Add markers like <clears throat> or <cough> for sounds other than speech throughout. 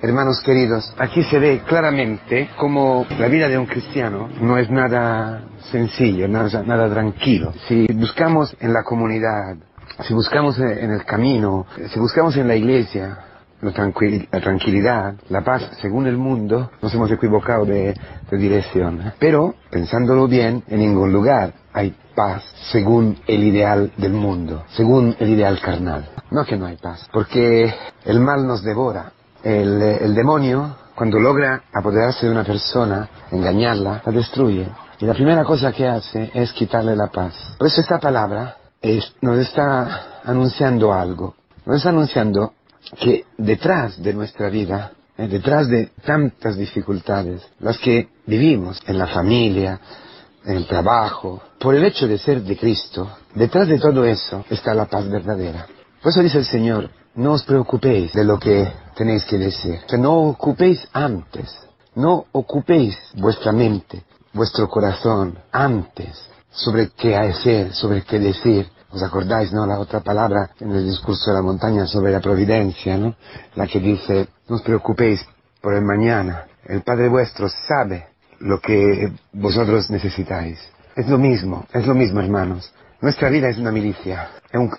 Hermanos queridos, aquí se ve claramente cómo la vida de un cristiano no es nada sencillo, nada, tranquilo. Si buscamos en la comunidad, si buscamos en el camino, si buscamos en la iglesia, la, tranquilidad, la paz, según el mundo, nos hemos equivocado de, dirección. ¿eh? Pero, pensándolo bien, en ningún lugar hay paz según el ideal del mundo, según el ideal carnal. No que no hay paz, porque el mal nos devora. El, el demonio, cuando logra apoderarse de una persona, engañarla, la destruye. Y la primera cosa que hace es quitarle la paz. Por eso esta palabra nos está anunciando algo. Nos está anunciando que detrás de nuestra vida, eh, detrás de tantas dificultades, las que vivimos en la familia, en el trabajo, por el hecho de ser de Cristo, detrás de todo eso está la paz verdadera. Por eso dice el Señor, no os preocupéis de lo que tenéis que decir. O no ocupéis antes, no ocupéis vuestra mente, vuestro corazón antes sobre qué hacer, sobre qué decir, ¿Os acordáis, no? La otra palabra en el discurso de la montaña sobre la providencia, ¿no? La que dice, no os preocupéis por el mañana. El Padre vuestro sabe lo que vosotros necesitáis. Es lo mismo, es lo mismo, hermanos. Nuestra vida es una milicia,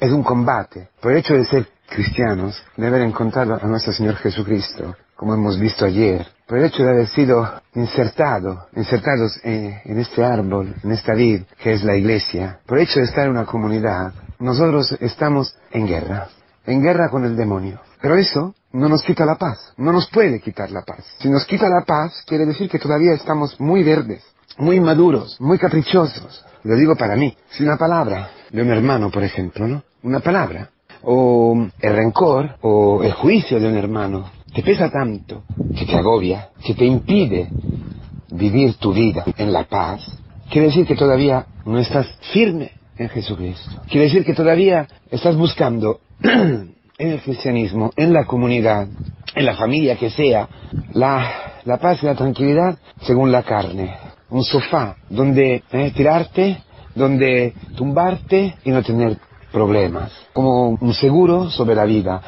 es un, combate. Por el hecho de ser cristianos, de haber encontrado a nuestro Señor Jesucristo, como hemos visto ayer, por el hecho de haber sido insertado, insertados en, este árbol, en esta vid que es la iglesia, por el hecho de estar en una comunidad, nosotros estamos en guerra, en guerra con el demonio. Pero eso no nos quita la paz, no nos puede quitar la paz. Si nos quita la paz, quiere decir que todavía estamos muy verdes, muy maduros, muy caprichosos. Lo digo para mí. Si una palabra de un hermano, por ejemplo, ¿no? Una palabra, o el rencor, o el juicio de un hermano, te pesa tanto, que te agobia, que te impide vivir tu vida en la paz, quiere decir que todavía no estás firme en Jesucristo. Quiere decir que todavía estás buscando <clears throat> en el cristianismo, en la comunidad, en la familia que sea, la, la paz y la tranquilidad según la carne. Un sofá donde eh, tirarte, donde tumbarte y no tener problemas, como un seguro sobre la vida.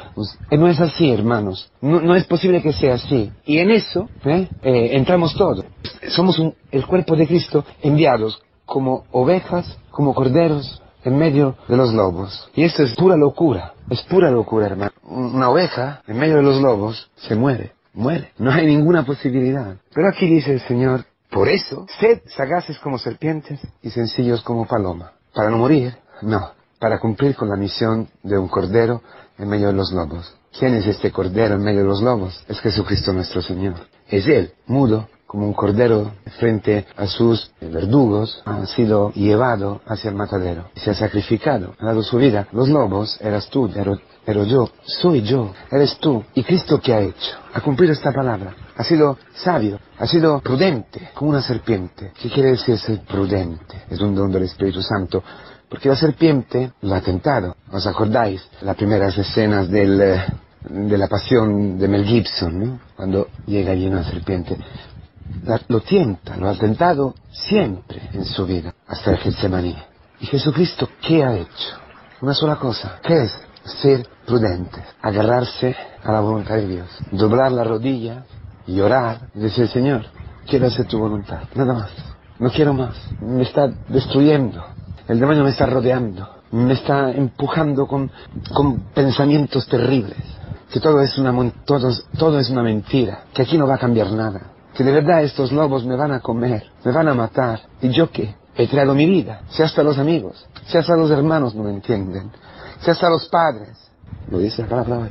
Eh, no es así, hermanos. No, es posible que sea así. Y en eso ¿eh? Eh, entramos todos. Somos el cuerpo de Cristo enviados como ovejas, como corderos en medio de los lobos. Y esto es pura locura. Es pura locura, hermano. Una oveja en medio de los lobos se muere. Muere. No hay ninguna posibilidad. Pero aquí dice el Señor, por eso, sed sagaces como serpientes y sencillos como paloma. Para no morir, no para cumplir con la misión de un cordero en medio de los lobos. ¿Quién es este cordero en medio de los lobos? Es Jesucristo nuestro Señor. Es Él, mudo, como un cordero frente a sus verdugos, ha sido llevado hacia el matadero. Se ha sacrificado, ha dado su vida. Los lobos eras tú, pero, pero yo, soy yo, eres tú. ¿Y Cristo qué ha hecho? Ha cumplido esta palabra. Ha sido sabio, ha sido prudente, como una serpiente. ¿Qué quiere decir ser prudente? Es un don del Espíritu Santo porque la serpiente lo ha tentado. ¿Os acordáis? Las primeras escenas eh, de la pasión de Mel Gibson, ¿no? Cuando llega allí una serpiente. lo tienta, lo ha tentado siempre en su vida, hasta el Getsemaní. ¿Y Jesucristo qué ha hecho? Una sola cosa. ¿Qué es? Ser prudente, agarrarse a la voluntad de Dios, doblar la rodilla y orar y decir, Señor, quiero hacer tu voluntad, nada más. No quiero más. Me está destruyendo. El demonio me está rodeando, me está empujando con, pensamientos terribles, que todo es, una, todo, todo es una mentira, que aquí no va a cambiar nada, que de verdad estos lobos me van a comer, me van a matar, y yo qué, he creado mi vida, si hasta los amigos, si hasta los hermanos no me entienden, si hasta los padres, lo dice la palabra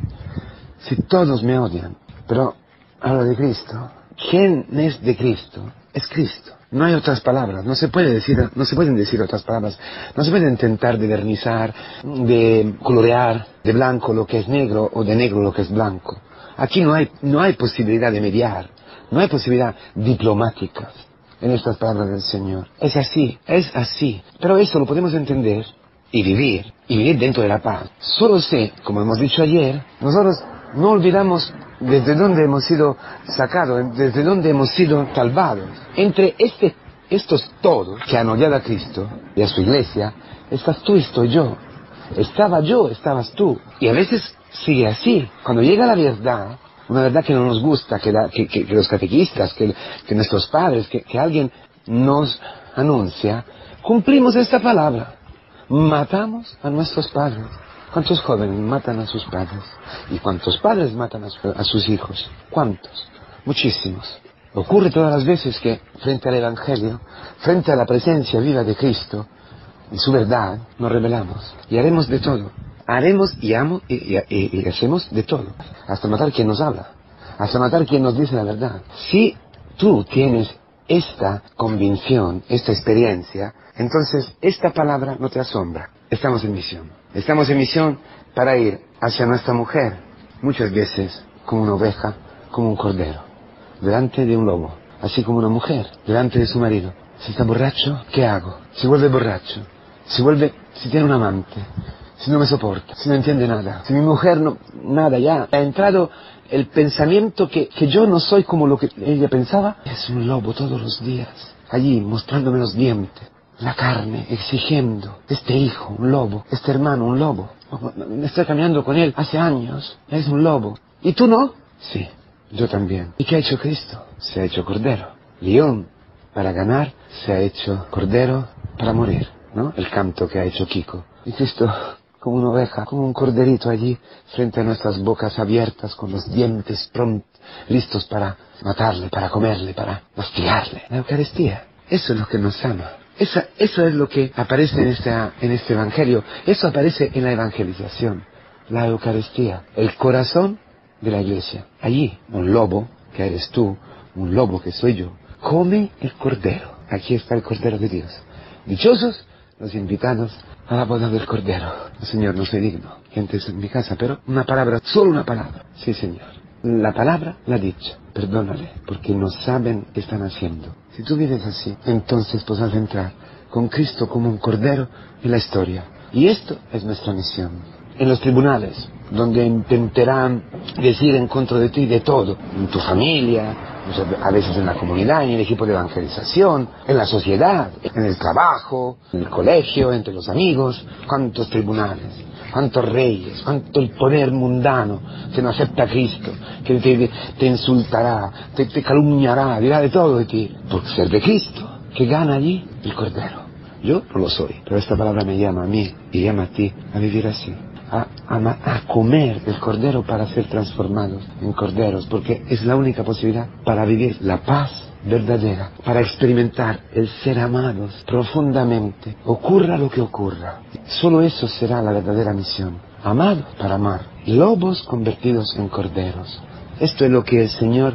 si todos me odian, pero habla de Cristo, ¿quién es de Cristo? Es Cristo. No hay otras palabras, no se puede decir, no se pueden decir otras palabras, no se puede intentar de vernizar, de colorear de blanco lo que es negro o de negro lo que es blanco. Aquí no hay, no hay posibilidad de mediar, no hay posibilidad diplomática en estas palabras del Señor. Es así, es así. Pero eso lo podemos entender y vivir, y vivir dentro de la paz. Solo sé, como hemos dicho ayer, nosotros no olvidamos desde dónde hemos sido sacados, desde dónde hemos sido salvados. Entre este, estos todos que han odiado a Cristo y a su iglesia, estás tú y estoy yo. Estaba yo, estabas tú. Y a veces sigue así. Cuando llega la verdad, una verdad que no nos gusta, que, los catequistas, que, nuestros padres, que, que alguien nos anuncia, cumplimos esta palabra. Matamos a nuestros padres. ¿Cuántos jóvenes matan a sus padres? ¿Y cuántos padres matan a, sus hijos? ¿Cuántos? Muchísimos. Ocurre todas las veces que frente al Evangelio, frente a la presencia viva de Cristo y su verdad, nos rebelamos y haremos de todo. Haremos y, amo, y, y, hacemos de todo. Hasta matar quien nos habla. Hasta matar quien nos dice la verdad. Si tú tienes esta convicción, esta experiencia, entonces esta palabra no te asombra. Estamos en misión. Estamos en misión para ir hacia nuestra mujer, muchas veces como una oveja, como un cordero, delante de un lobo, así como una mujer, delante de su marido. Si está borracho, ¿qué hago? Si vuelve borracho, si vuelve, si tiene un amante, si no me soporta, si no entiende nada, si mi mujer no, nada ya, ha entrado el pensamiento que, que yo no soy como lo que ella pensaba, es un lobo todos los días, allí mostrándome los dientes, la carne, exigiendo, este hijo, un lobo, este hermano, un lobo. Estoy caminando con él hace años, es un lobo. ¿Y tú no? Sí, yo también. ¿Y qué ha hecho Cristo? Se ha hecho cordero. León, para ganar, se ha hecho cordero para morir, ¿no? El canto que ha hecho Kiko. Y Cristo, como una oveja, como un corderito allí, frente a nuestras bocas abiertas, con los dientes prontos, listos para matarle, para comerle, para hostigarle. La Eucaristía, eso es lo que nos ama eso es lo que aparece en, este Evangelio. Eso aparece en la evangelización, la Eucaristía, el corazón de la iglesia. Allí, un lobo, que eres tú, un lobo que soy yo, come el cordero. Aquí está el cordero de Dios. Dichosos los invitados a la boda del cordero. Señor, no soy digno. Gente en mi casa, pero una palabra, solo una palabra. Sí, Señor. La palabra la ha dicho. Perdónale, porque no saben qué están haciendo. Si tú vives así, entonces podrás entrar con Cristo como un cordero en la historia. Y esto es nuestra misión. En los tribunales, donde intentarán decir en contra de ti de todo, en tu familia, a veces en la comunidad, en el equipo de evangelización, en la sociedad, en el trabajo, en el colegio, entre los amigos, cuántos tribunales cuántos reyes, cuánto el poder mundano que no acepta a Cristo, que te, insultará, te, te, calumniará, dirá de todo de ti, por ser de Cristo, que gana allí el Cordero. Yo no lo soy, pero esta palabra me llama a mí y llama a ti a vivir así. A, comer el cordero para ser transformados en corderos, porque es la única posibilidad para vivir la paz verdadera, para experimentar el ser amados profundamente, ocurra lo que ocurra. Solo eso será la verdadera misión. Amar para amar. Lobos convertidos en corderos. Esto es lo que el Señor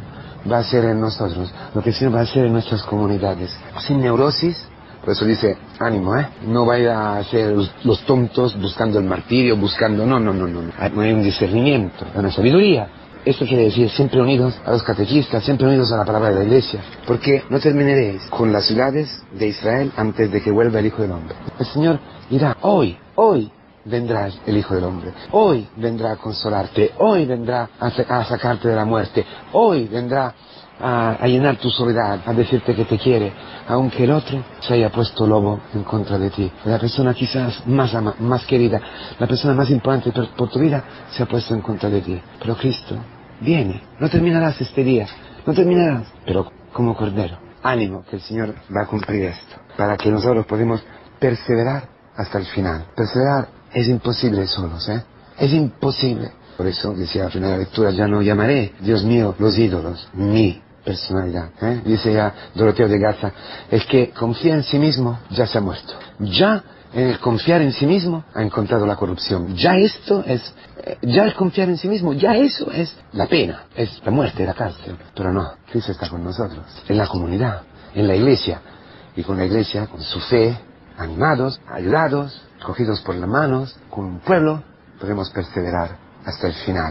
va a hacer en nosotros, lo que el Señor va a hacer en nuestras comunidades. Sin neurosis, por eso dice, ánimo, ¿eh? No vaya a ser los tontos buscando el martirio, buscando... No, no, no, no. No hay un discernimiento, hay una sabiduría. Esto quiere decir siempre unidos a los catequistas, siempre unidos a la palabra de la iglesia, porque no terminaréis con las ciudades de Israel antes de que vuelva el Hijo del Hombre. El Señor dirá, hoy, hoy vendrá el Hijo del Hombre, hoy vendrá a consolarte, hoy vendrá a, sacarte de la muerte, hoy vendrá a, llenar tu soledad, a decirte que te quiere, aunque el otro se haya puesto lobo en contra de ti. La persona quizás más, más querida, la persona más importante por tu vida se ha puesto en contra de ti. Pero Cristo viene, no terminarás este día, no terminarás, pero como cordero, ánimo que el Señor va a cumplir esto, para que nosotros podamos perseverar hasta el final. Perseverar es imposible solos, ¿eh? Es imposible. Por eso decía al final de la lectura, ya no llamaré, Dios mío, los ídolos, mi personalidad. ¿eh? Dice ya Doroteo de Gaza, es que confía en sí mismo, ya se ha muerto. Ya en el confiar en sí mismo ha encontrado la corrupción. Ya esto es, eh, ya el confiar en sí mismo, ya eso es la pena, es la muerte, la cárcel. Pero no, Cristo está con nosotros, en la comunidad, en la iglesia. Y con la iglesia, con su fe, animados, ayudados, cogidos por las manos, con un pueblo, podemos perseverar hasta el final.